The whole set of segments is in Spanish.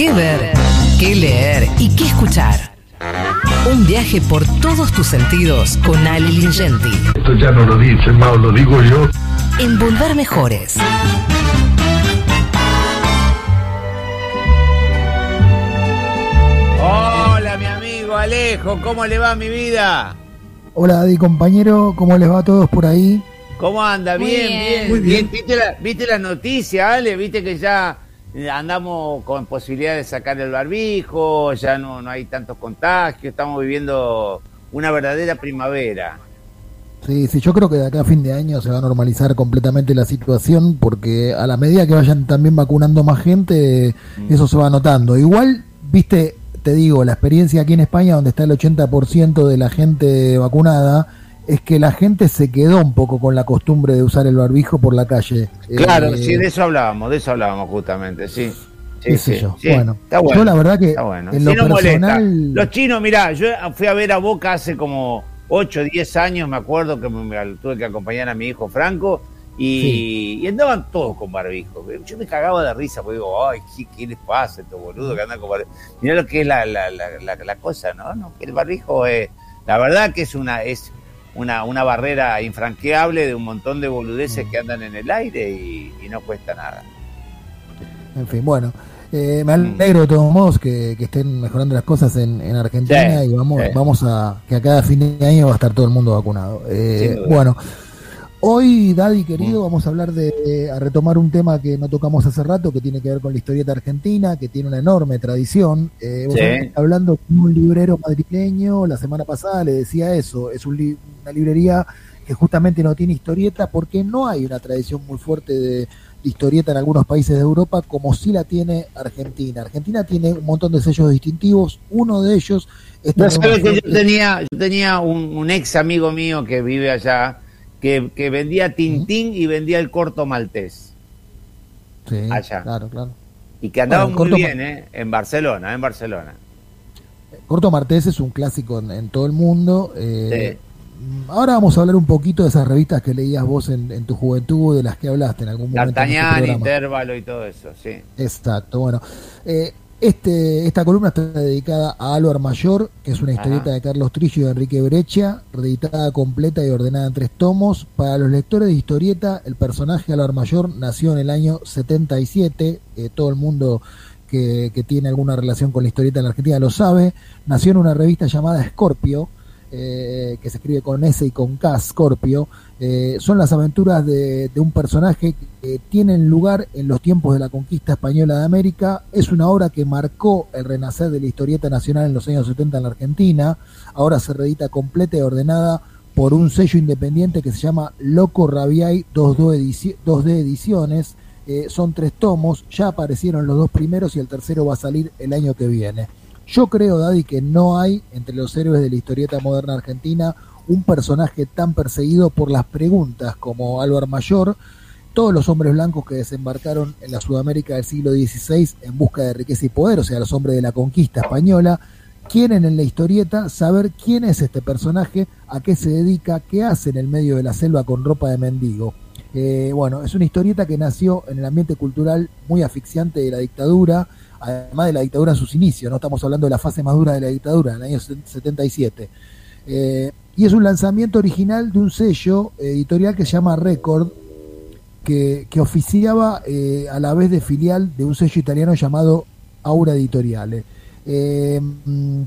¿Qué ver? ¿Qué leer? ¿Y qué escuchar? Un viaje por todos tus sentidos con Ali Lingenti. Esto ya no lo dice Mao, lo digo yo. En Volver Mejores. Hola, mi amigo Alejo, ¿cómo le va mi vida? Hola, Adi, compañero, ¿cómo les va a todos por ahí? ¿Cómo anda? Bien, bien. bien. Muy bien. ¿Viste, la, ¿Viste la noticia, Ale? ¿Viste que ya andamos con posibilidad de sacar el barbijo? Ya no, no hay tantos contagios, estamos viviendo una verdadera primavera. Sí, sí, yo creo que de acá a fin de año se va a normalizar completamente la situación porque a la medida que vayan también vacunando más gente, Mm. eso se va notando. Igual, viste, te digo, la experiencia aquí en España, donde está el 80% de la gente vacunada, es que la gente se quedó un poco con la costumbre de usar el barbijo por la calle. Claro, Eh, sí, de eso hablábamos, de eso hablábamos justamente, sí. Sí, sí, yo. sí. Bueno, está bueno. yo la verdad que Está bueno. en lo Sí, no molesta. Los chinos, mirá, yo fui a ver a Boca hace como 8, 10 años, me acuerdo que me, tuve que acompañar a mi hijo Franco y, y andaban todos con barbijo. Yo me cagaba de risa porque digo, ay, ¿qué, qué les pasa a estos boludos que andan con barbijo? Mirá lo que es la, la, la, la- la cosa, ¿no? ¿no? Que el barbijo es, la verdad que es una, es una, una barrera infranqueable de un montón de boludeces que andan en el aire y, y no cuesta nada. En fin, bueno. eh, me alegro de todos modos que, que estén mejorando las cosas en, en Argentina Sí, y vamos, sí. vamos a que a cada fin de año va a estar todo el mundo vacunado. Eh, bueno, hoy, Daddy querido, Mm. vamos a hablar de, a retomar un tema que no tocamos hace rato, que tiene que ver con la historieta argentina, que tiene una enorme tradición. Eh, vos Sí. hablando con un librero madrileño, la semana pasada le decía eso, es un li- una librería que justamente no tiene historieta porque no hay una tradición muy fuerte de, de historieta en algunos países de Europa como sí la tiene Argentina. Argentina tiene un montón de sellos distintivos, uno de ellos es No sabes que yo tenía, yo tenía un, un ex amigo mío que vive allá, que, que vendía Tintín y vendía el corto maltés. Sí, allá. Claro, claro. Y que andaba Bueno, muy bien, ¿eh? En Barcelona, en Barcelona. Corto Martés es un clásico en, en todo el mundo. eh, Sí. mm, Ahora vamos a hablar un poquito de esas revistas que leías vos en, en tu juventud, de las que hablaste en algún momento. en este D'Artagnan. Intervalo y todo eso, sí. Exacto, bueno. eh, este, esta columna está dedicada a Álvaro Mayor, que es una historieta Ajá. de Carlos Trillo y de Enrique Brecha, reeditada completa y ordenada en tres tomos. Para los lectores de historieta, el personaje Álvaro Mayor nació en el año 77, eh, todo el mundo que, que tiene alguna relación con la historieta en la Argentina lo sabe. Nació en una revista llamada Scorpio, eh, que se escribe con S y con K, Scorpio. Eh, son las aventuras de, un personaje que tienen lugar en los tiempos de la conquista española de América. Es una obra que marcó el renacer de la historieta nacional en los años 70 en la Argentina. Ahora se reedita completa y ordenada por un sello independiente que se llama Loco Rabiay 2D, edici- 2D Ediciones. Eh, son tres tomos, ya aparecieron los dos primeros y el tercero va a salir el año que viene. Yo creo, Daddy, que no hay entre los héroes de la historieta moderna argentina un personaje tan perseguido por las preguntas como Álvaro Mayor, todos los hombres blancos que desembarcaron en la Sudamérica del siglo XVI en busca de riqueza y poder, o sea, los hombres de la conquista española, quieren en la historieta saber quién es este personaje, a qué se dedica, qué hace en el medio de la selva con ropa de mendigo. Eh, bueno, es una historieta que nació en el ambiente cultural muy asfixiante de la dictadura, además de la dictadura en sus inicios, no estamos hablando de la fase más dura de la dictadura, en el año 77. Eh, y es un lanzamiento original de un sello editorial que se llama Record, que, que oficiaba eh, a la vez de filial de un sello italiano llamado Aura Editoriale. Eh, mm,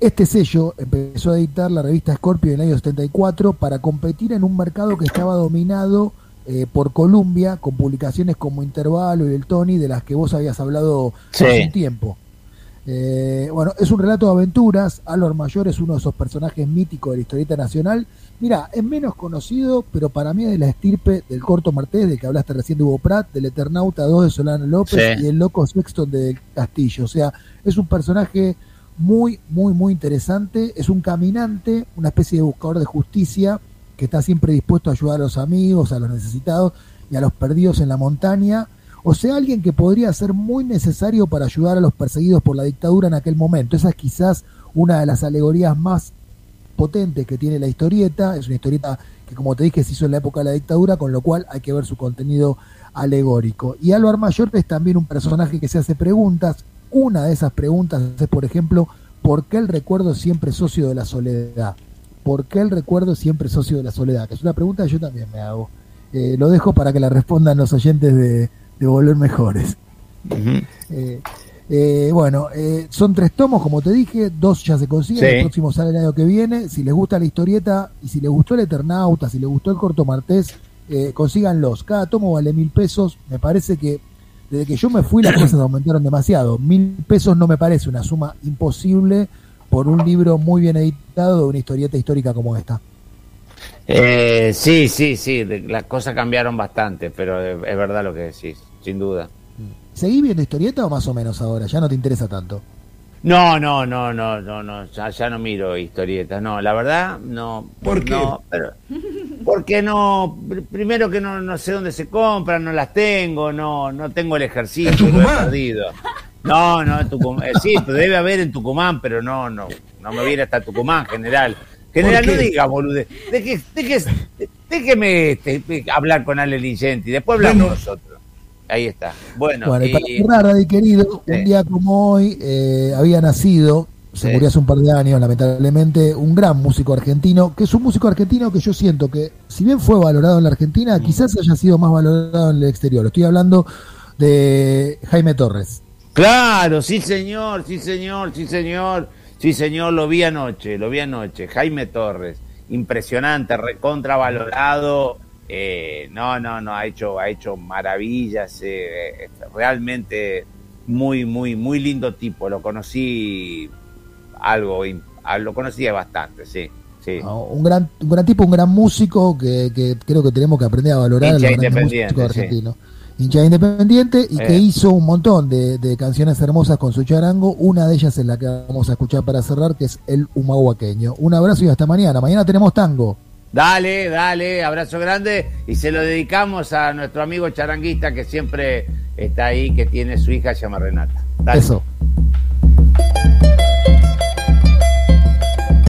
este sello empezó a editar la revista Scorpio en el año 74 para competir en un mercado que estaba dominado eh, por Columbia, con publicaciones como Intervalo y El Tony, de las que vos habías hablado Sí. hace un tiempo. Eh, bueno, es un relato de aventuras. Álvaro Mayor es uno de esos personajes míticos de la historieta nacional. Mira, es menos conocido, pero para mí es de la estirpe del corto Martés, del que hablaste recién de Hugo Pratt, del Eternauta 2 de Solano López Sí. y el loco Sexton de Castillo. O sea, es un personaje muy, muy, muy interesante. Es un caminante, una especie de buscador de justicia que está siempre dispuesto a ayudar a los amigos, a los necesitados y a los perdidos en la montaña. O sea, alguien que podría ser muy necesario para ayudar a los perseguidos por la dictadura en aquel momento. Esa es quizás una de las alegorías más potentes que tiene la historieta. Es una historieta que, como te dije, se hizo en la época de la dictadura, con lo cual hay que ver su contenido alegórico. Y Álvaro Mayor es también un personaje que se hace preguntas, Una de esas preguntas es, por ejemplo, ¿por qué el recuerdo siempre socio de la soledad? ¿Por qué el recuerdo siempre socio de la soledad? Que es una pregunta que yo también me hago. Eh, lo dejo para que la respondan los oyentes de, Volver Mejores. Eh, eh, bueno, son tres tomos, como te dije, dos ya se consiguen, el próximo sale el año que viene. Si les gusta la historieta y si les gustó el Eternauta, si les gustó el Corto Martés, consíganlos. Cada tomo vale mil pesos. Me parece que desde que yo me fui las cosas aumentaron demasiado. Mil pesos no me parece una suma imposible por un libro muy bien editado de una historieta histórica como esta. Eh, sí, sí, sí, las cosas cambiaron bastante, pero es verdad lo que decís, sin duda. ¿Seguís viendo historieta o más o menos ahora? ¿Ya no te interesa tanto? No, no, no, no, no, no, ya, no miro historietas, no, la verdad, no. ¿Por qué? No, pero, porque no, primero que no, no sé dónde se compran, no las tengo, no, no tengo el ejercicio, lo he perdido. No, no, en Tucumán, eh, sí, debe haber en Tucumán, pero no, no, no me viene hasta Tucumán, general. General, no diga, bolude. Déjeme este, hablar con Ale Ligenti. Después hablamos nosotros. Ahí está. Bueno, bueno y, para cerrar, querido, un día como hoy eh, había nacido, se murió hace un par de años, lamentablemente, un gran músico argentino, que es un músico argentino que yo siento que, si bien fue valorado en la Argentina, mm. quizás haya sido más valorado en el exterior. Estoy hablando de Jaime Torres. Claro, sí señor, sí señor, sí señor. Sí, señor, lo vi anoche, lo vi anoche. Jaime Torres, impresionante, recontravalorado. Eh, no, no, no, ha hecho, ha hecho maravillas. Eh, realmente muy, muy, muy lindo tipo. Lo conocí algo, lo conocía bastante, sí. Sí. un, gran, un gran tipo, un gran músico que, creo que tenemos que aprender a valorar. Hincha independiente, argentino hincha independiente y que eh. hizo un montón de, canciones hermosas con su charango. Una de ellas es la que vamos a escuchar para cerrar, que es el humahuaqueño. Un abrazo y hasta mañana. Mañana tenemos tango. Dale, dale, abrazo grande y se lo dedicamos a nuestro amigo charanguista que siempre está ahí, que tiene su hija, se llama Renata. Eso.